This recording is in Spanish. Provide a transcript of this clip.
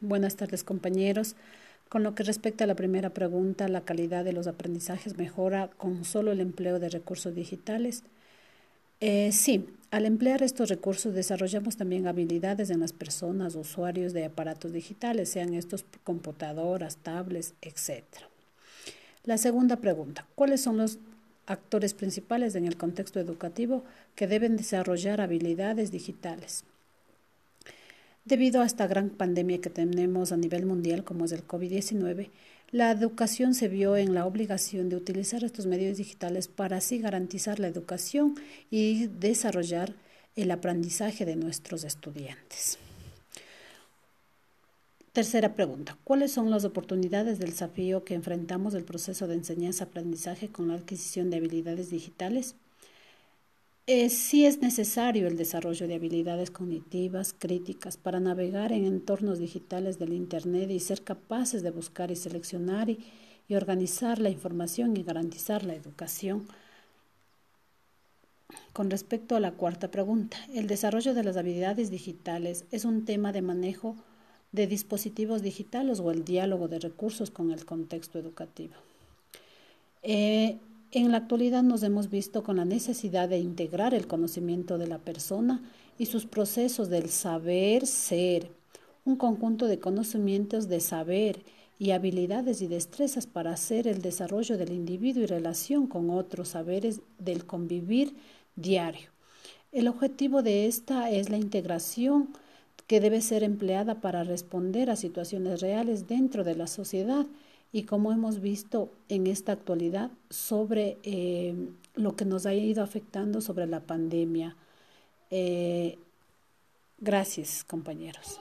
Buenas tardes, compañeros. Con lo que respecta a la primera pregunta, ¿la calidad de los aprendizajes mejora con solo el empleo de recursos digitales? Eh, sí, al emplear estos recursos desarrollamos también habilidades en las personas, usuarios de aparatos digitales, sean estos computadoras, tablets, etc. La segunda pregunta, ¿cuáles son los actores principales en el contexto educativo que deben desarrollar habilidades digitales? Debido a esta gran pandemia que tenemos a nivel mundial, como es el COVID-19, la educación se vio en la obligación de utilizar estos medios digitales para así garantizar la educación y desarrollar el aprendizaje de nuestros estudiantes. Tercera pregunta. ¿Cuáles son las oportunidades del desafío que enfrentamos del proceso de enseñanza-aprendizaje con la adquisición de habilidades digitales? Eh, sí es necesario el desarrollo de habilidades cognitivas, críticas, para navegar en entornos digitales del Internet y ser capaces de buscar y seleccionar y, y organizar la información y garantizar la educación. Con respecto a la cuarta pregunta, el desarrollo de las habilidades digitales es un tema de manejo de dispositivos digitales o el diálogo de recursos con el contexto educativo. Eh, en la actualidad nos hemos visto con la necesidad de integrar el conocimiento de la persona y sus procesos del saber ser, un conjunto de conocimientos de saber y habilidades y destrezas para hacer el desarrollo del individuo y relación con otros saberes del convivir diario. El objetivo de esta es la integración que debe ser empleada para responder a situaciones reales dentro de la sociedad y como hemos visto en esta actualidad sobre eh, lo que nos ha ido afectando sobre la pandemia. Eh, gracias, compañeros.